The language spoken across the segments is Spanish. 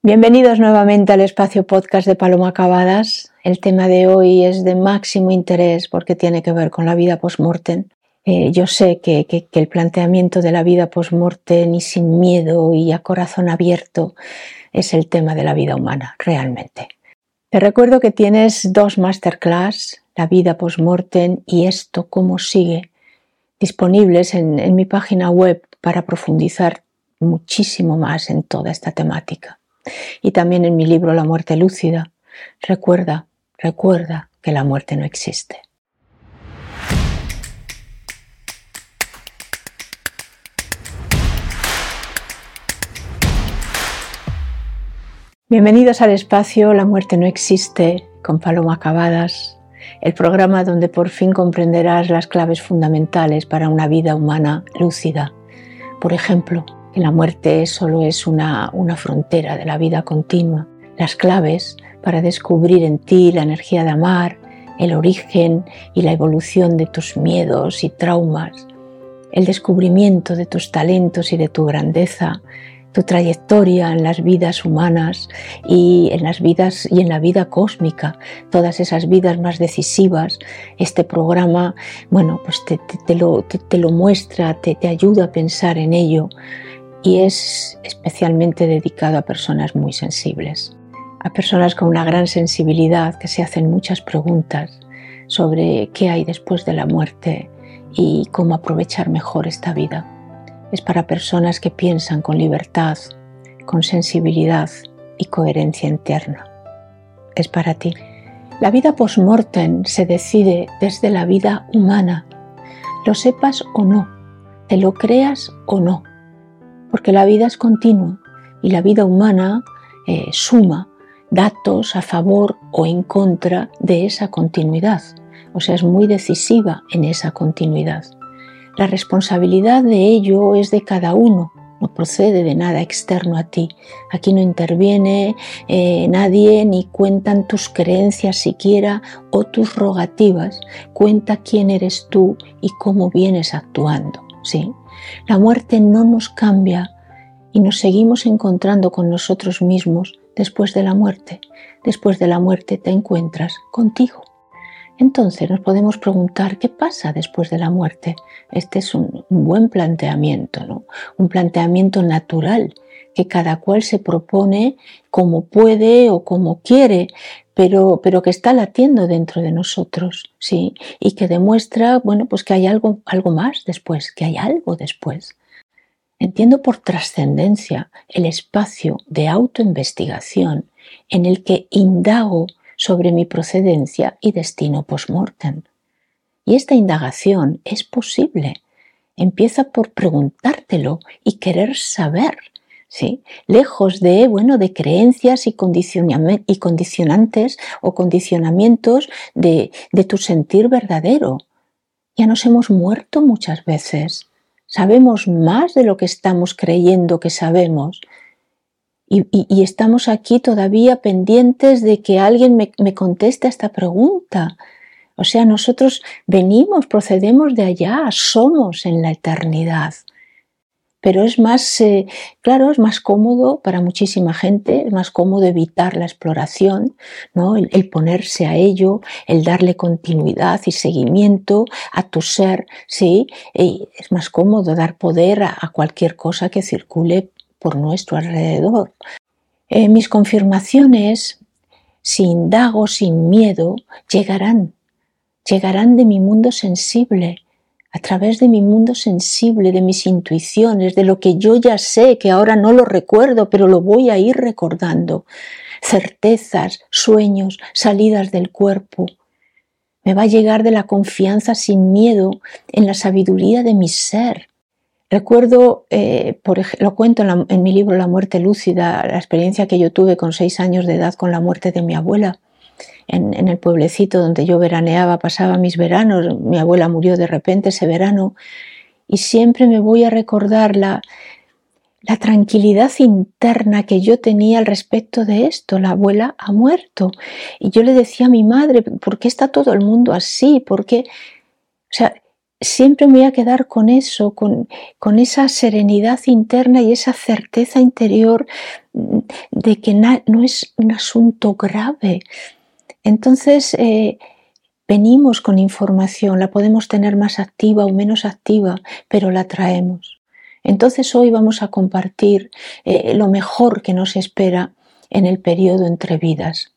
Bienvenidos nuevamente al espacio podcast de Paloma Acabadas. El tema de hoy es de máximo interés porque tiene que ver con la vida post-mortem. Eh, yo sé que, el planteamiento de la vida post-mortem y sin miedo y a corazón abierto es el tema de la vida humana, realmente. Te recuerdo que tienes dos masterclass, la vida post-mortem y esto cómo sigue, disponibles en mi página web para profundizar muchísimo más en toda esta temática y también en mi libro La muerte lúcida. Recuerda, recuerda que la muerte no existe. Bienvenidos al espacio La muerte no existe con Paloma Acabadas, el programa donde por fin comprenderás las claves fundamentales para una vida humana lúcida. Por ejemplo, que la muerte solo es una, una frontera de la vida continua. Las claves para descubrir en ti la energía de amar, el origen y la evolución de tus miedos y traumas, el descubrimiento de tus talentos y de tu grandeza, tu trayectoria en las vidas humanas y en las vidas y en la vida cósmica, todas esas vidas más decisivas. Este programa, bueno, pues te, lo, te lo, muestra, te, te ayuda a pensar en ello y es especialmente dedicado a personas muy sensibles, a personas con una gran sensibilidad que se hacen muchas preguntas sobre qué hay después de la muerte y cómo aprovechar mejor esta vida. Es para personas que piensan con libertad, con sensibilidad y coherencia interna. Es para ti. La vida post-mortem se decide desde la vida humana, lo sepas o no, te lo creas o no porque la vida es continua y la vida humana eh, suma datos a favor o en contra de esa continuidad, o sea, es muy decisiva en esa continuidad. La responsabilidad de ello es de cada uno, no procede de nada externo a ti. Aquí no interviene eh, nadie ni cuentan tus creencias siquiera o tus rogativas. Cuenta quién eres tú y cómo vienes actuando. ¿sí? La muerte no nos cambia y nos seguimos encontrando con nosotros mismos después de la muerte. Después de la muerte te encuentras contigo. Entonces nos podemos preguntar qué pasa después de la muerte. Este es un, buen planteamiento, ¿no? un planteamiento natural que cada cual se propone como puede o como quiere, pero, pero que está latiendo dentro de nosotros, ¿sí? Y que demuestra, bueno, pues que hay algo, algo más después, que hay algo después. Entiendo por trascendencia el espacio de autoinvestigación en el que indago sobre mi procedencia y destino post-mortem. Y esta indagación es posible. Empieza por preguntártelo y querer saber lejos de, bueno, de creencias y, y condicionantes o condicionamientos de, de tu sentir verdadero. Ya nos hemos muerto muchas veces. Sabemos más de lo que estamos creyendo que sabemos. Y, y, estamos aquí todavía pendientes de que alguien me, me conteste esta pregunta. O sea, nosotros venimos, procedemos de allá, somos en la eternidad pero es más, eh, claro, es más cómodo para muchísima gente, es más cómodo evitar la exploración, ¿no? el, ponerse a ello, el darle continuidad y seguimiento a tu ser, ¿sí? es más cómodo dar poder a, cualquier cosa que circule por nuestro alrededor. Eh, mis confirmaciones, sin dago, sin miedo, llegarán, llegarán de mi mundo sensible, a través de mi mundo sensible, de mis intuiciones, de lo que yo ya sé, que ahora no lo recuerdo, pero lo voy a ir recordando. Certezas, sueños, salidas del cuerpo. Me va a llegar de la confianza sin miedo en la sabiduría de mi ser. Recuerdo, eh, por, lo cuento en, en mi libro La muerte lúcida, la experiencia que yo tuve con seis años de edad con la muerte de mi abuela en, el pueblecito donde yo veraneaba, pasaba mis veranos, mi abuela murió de repente ese verano, y siempre me voy a recordar la, tranquilidad interna que yo tenía al respecto de esto. La abuela ha muerto. Y yo le decía a mi madre, ¿por qué está todo el mundo así? ¿Por qué? O sea, siempre me voy a quedar con eso, con, con esa serenidad interna y esa certeza interior mm, de que no es un asunto grave. Entonces, eh, venimos con información, la podemos tener más activa o menos activa, pero la traemos. Entonces hoy vamos a compartir eh, lo mejor que nos espera en el periodo entre vidas.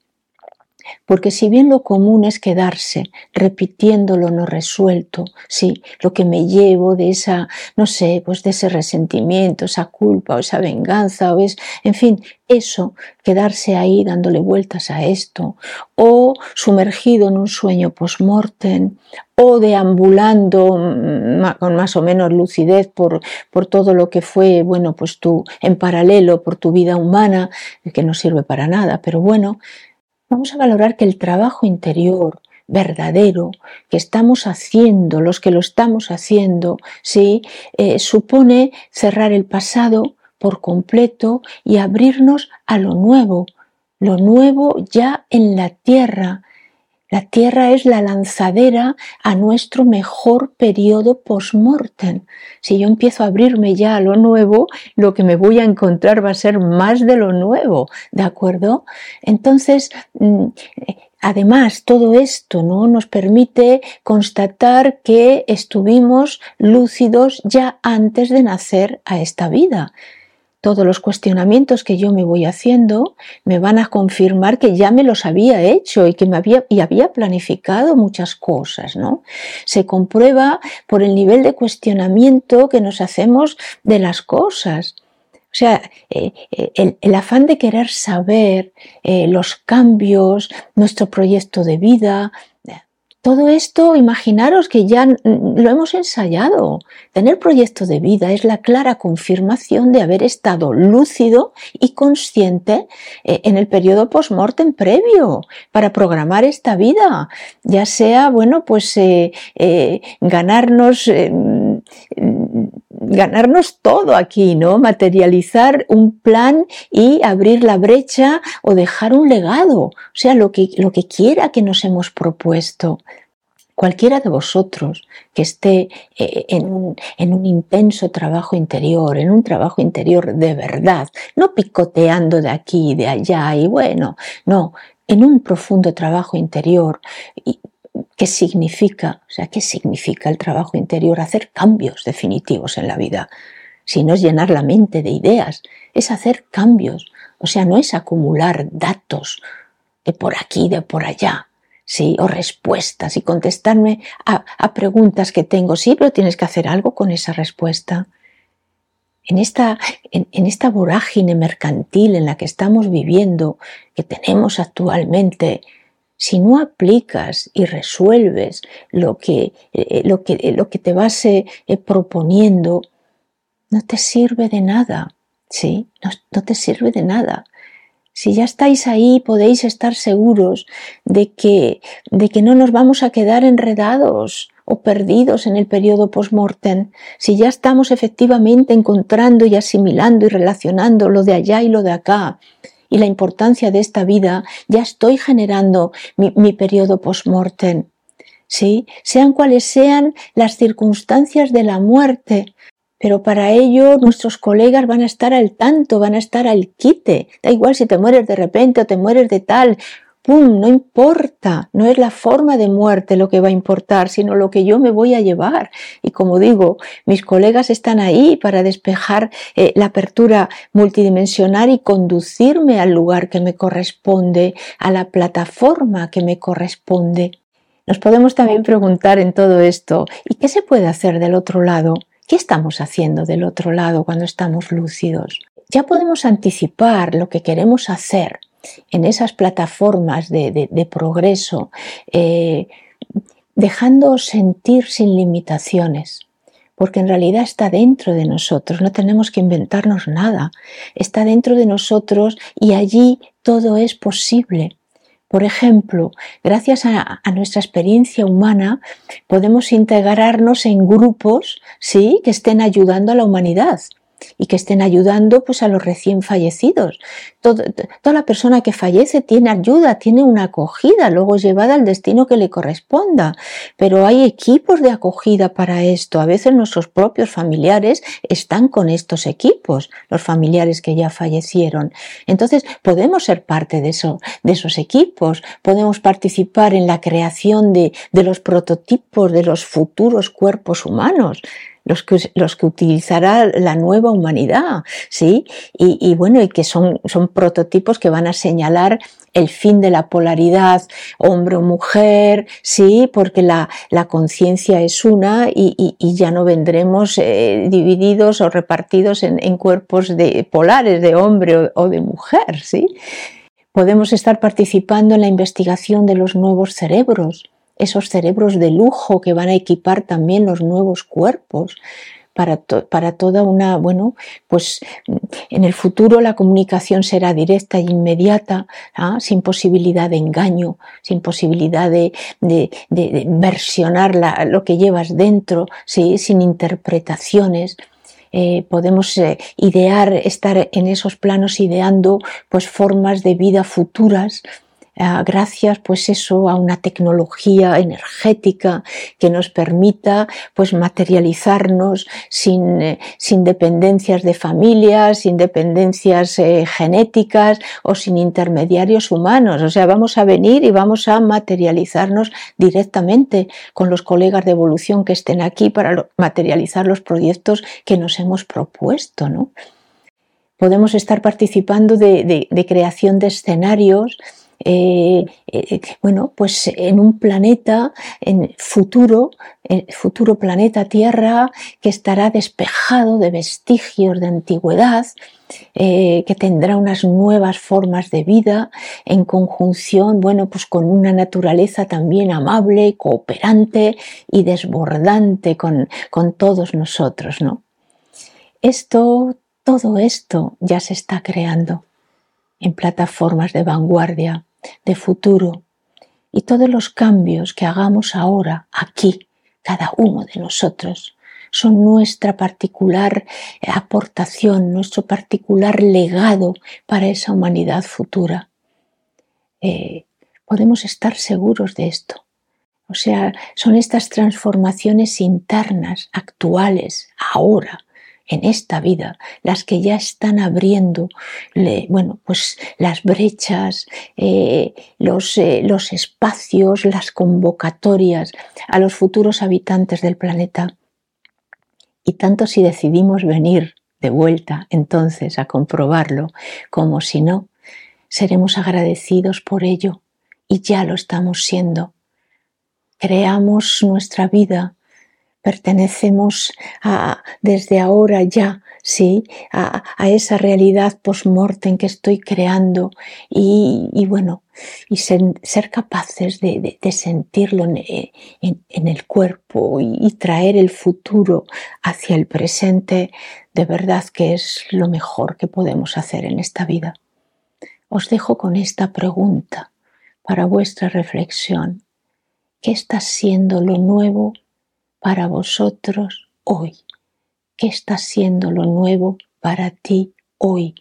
Porque si bien lo común es quedarse repitiendo lo no resuelto, sí, lo que me llevo de esa, no sé, pues de ese resentimiento, esa culpa o esa venganza, o es, en fin, eso, quedarse ahí dándole vueltas a esto, o sumergido en un sueño post-mortem, o deambulando con más o menos lucidez por, por todo lo que fue, bueno, pues tú en paralelo por tu vida humana, que no sirve para nada, pero bueno, Vamos a valorar que el trabajo interior verdadero que estamos haciendo, los que lo estamos haciendo, ¿sí? Eh, supone cerrar el pasado por completo y abrirnos a lo nuevo, lo nuevo ya en la tierra, la tierra es la lanzadera a nuestro mejor periodo post-mortem. Si yo empiezo a abrirme ya a lo nuevo, lo que me voy a encontrar va a ser más de lo nuevo, ¿de acuerdo? Entonces, mm, Además, todo esto ¿no? nos permite constatar que estuvimos lúcidos ya antes de nacer a esta vida todos los cuestionamientos que yo me voy haciendo me van a confirmar que ya me los había hecho y que me había, y había planificado muchas cosas, ¿no? Se comprueba por el nivel de cuestionamiento que nos hacemos de las cosas. O sea, eh, eh, el, afán de querer saber eh, los cambios, nuestro proyecto de vida, todo esto, imaginaros que ya lo hemos ensayado. Tener proyecto de vida es la clara confirmación de haber estado lúcido y consciente eh, en el periodo post-mortem previo para programar esta vida. Ya sea, bueno, pues eh, eh, ganarnos ganarnos todo aquí, ¿no? Materializar un plan y abrir la brecha o dejar un legado, o sea, lo que, lo que quiera que nos hemos propuesto. Cualquiera de vosotros que esté eh, en un, en un, intenso trabajo interior, en un trabajo interior de verdad, no picoteando de aquí y de allá y bueno, no, en un profundo trabajo interior, ¿Qué significa? O sea, ¿qué significa el trabajo interior? Hacer cambios definitivos en la vida. Si no es llenar la mente de ideas, es hacer cambios. O sea, no es acumular datos de por aquí, de por allá, sí, o respuestas y contestarme a, preguntas que tengo. Sí, pero tienes que hacer algo con esa respuesta. En esta, en esta vorágine mercantil en la que estamos viviendo, que tenemos actualmente, si no aplicas y resuelves lo que, eh, lo que, lo que te vas eh, eh, proponiendo, no te sirve de nada, ¿sí? No, te sirve de nada. Si ya estáis ahí, podéis estar seguros de que, de que no nos vamos a quedar enredados o perdidos en el periodo post-mortem, si ya estamos efectivamente encontrando y asimilando y relacionando lo de allá y lo de acá, y la importancia de esta vida, ya estoy generando mi, periodo post-mortem. ¿sí? Sean cuales sean las circunstancias de la muerte, pero para ello nuestros colegas van a estar al tanto, van a estar al quite. Da igual si te mueres de repente o te mueres de tal, ¡pum! No importa, no es la forma de muerte lo que va a importar, sino lo que yo me voy a llevar. Y como digo, mis colegas están ahí para despejar eh, la apertura multidimensional y conducirme al lugar que me corresponde, a la plataforma que me corresponde. Nos podemos también preguntar en todo esto, ¿y qué se puede hacer del otro lado? ¿Qué estamos haciendo del otro lado cuando estamos lúcidos? Ya podemos anticipar lo que queremos hacer en esas plataformas de, progreso, eh, dejando sentir sin limitaciones, porque en realidad está dentro de nosotros, no tenemos que inventarnos nada, está dentro de nosotros y allí todo es posible. Por ejemplo, gracias a, a, nuestra experiencia humana, podemos integrarnos en grupos ¿sí? que estén ayudando a la humanidad. Y que estén ayudando pues a los recién fallecidos. toda la persona que fallece tiene ayuda, tiene una acogida, luego llevada al destino que le corresponda. Pero hay equipos de acogida para esto. A veces nuestros propios familiares están con estos equipos, los familiares que ya fallecieron. Entonces podemos ser parte de, eso, de esos equipos, podemos participar en la creación de, de los prototipos de los futuros cuerpos humanos los que, los que utilizará la nueva humanidad, ¿sí? Y, bueno, y que son, son prototipos que van a señalar el fin de la polaridad hombre o mujer, sí, porque la, la conciencia es una y, ya no vendremos eh, divididos o repartidos en, en, cuerpos de, polares de hombre o, o de mujer, sí. Podemos estar participando en la investigación de los nuevos cerebros, esos cerebros de lujo que van a equipar también los nuevos cuerpos. Para, para, toda una, bueno, pues en el futuro la comunicación será directa e inmediata, ¿ah? sin posibilidad de engaño, sin posibilidad de, de, versionar lo que llevas dentro, ¿sí? sin interpretaciones. Eh, podemos eh, idear, estar en esos planos ideando pues formas de vida futuras gracias pues eso a una tecnología energética que nos permita pues materializarnos sin, eh, dependencias de familias, sin dependencias eh, genéticas o sin intermediarios humanos. O sea, vamos a venir y vamos a materializarnos directamente con los colegas de evolución que estén aquí para materializar los proyectos que nos hemos propuesto, ¿no? Podemos estar participando de creación de escenarios eh, eh, bueno, pues en un planeta en futuro, futuro planeta Tierra, que estará despejado de vestigios de antigüedad, eh, que tendrá unas nuevas formas de vida en conjunción, bueno, pues con una naturaleza también amable, cooperante y desbordante con, con todos nosotros, ¿no? Esto, todo esto ya se está creando en plataformas de vanguardia de futuro y todos los cambios que hagamos ahora, aquí, cada uno de nosotros, son nuestra particular aportación, nuestro particular legado para esa humanidad futura. Eh, podemos estar seguros de esto. O sea, son estas transformaciones internas, actuales, ahora, en esta vida, las que ya están abriendo, bueno, pues las brechas, eh, los, eh, los espacios, las convocatorias a los futuros habitantes del planeta. Y tanto si decidimos venir de vuelta entonces a comprobarlo, como si no, seremos agradecidos por ello y ya lo estamos siendo. Creamos nuestra vida pertenecemos a, desde ahora ya, sí, a, esa realidad post-mortem que estoy creando y, bueno, y ser, capaces de, sentirlo en, el cuerpo y, traer el futuro hacia el presente, de verdad que es lo mejor que podemos hacer en esta vida. Os dejo con esta pregunta para vuestra reflexión. ¿Qué está siendo lo nuevo para vosotros hoy? ¿Qué está siendo lo nuevo para ti hoy?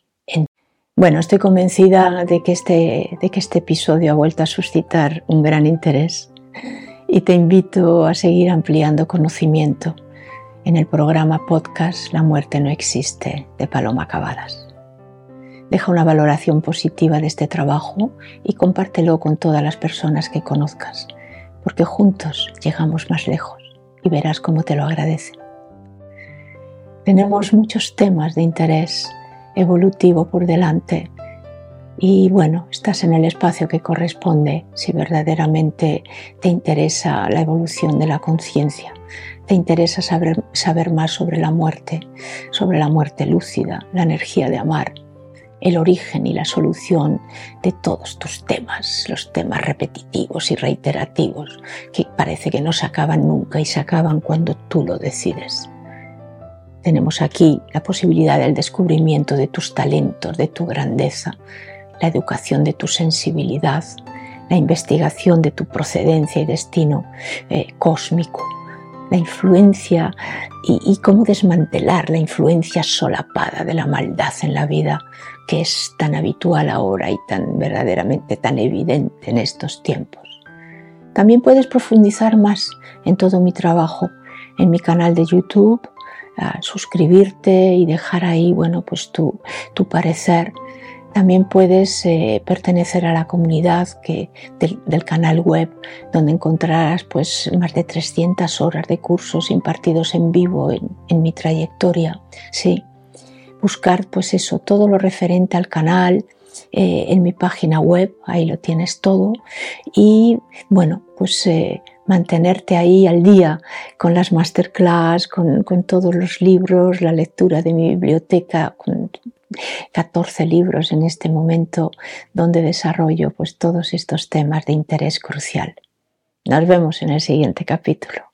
Bueno, estoy convencida de que, este, de que este episodio ha vuelto a suscitar un gran interés y te invito a seguir ampliando conocimiento en el programa podcast La muerte no existe de Paloma Cavadas. Deja una valoración positiva de este trabajo y compártelo con todas las personas que conozcas, porque juntos llegamos más lejos y verás cómo te lo agradece. Tenemos muchos temas de interés evolutivo por delante y bueno, estás en el espacio que corresponde si verdaderamente te interesa la evolución de la conciencia, te interesa saber, saber más sobre la muerte, sobre la muerte lúcida, la energía de amar, el origen y la solución de todos tus temas, los temas repetitivos y reiterativos que parece que no se acaban nunca y se acaban cuando tú lo decides. Tenemos aquí la posibilidad del descubrimiento de tus talentos, de tu grandeza, la educación de tu sensibilidad, la investigación de tu procedencia y destino eh, cósmico, la influencia y, cómo desmantelar la influencia solapada de la maldad en la vida, que es tan habitual ahora y tan verdaderamente tan evidente en estos tiempos. También puedes profundizar más en todo mi trabajo en mi canal de YouTube, suscribirte y dejar ahí, bueno, pues tu, tu parecer también puedes eh, pertenecer a la comunidad que, del, canal web, donde encontrarás pues, más de 300 horas de cursos impartidos en vivo en, mi trayectoria. Sí, buscar pues eso, todo lo referente al canal, eh, en mi página web, ahí lo tienes todo. Y bueno, pues eh, mantenerte ahí al día con las masterclass, con, con, todos los libros, la lectura de mi biblioteca, con 14 libros en este momento donde desarrollo pues todos estos temas de interés crucial. Nos vemos en el siguiente capítulo.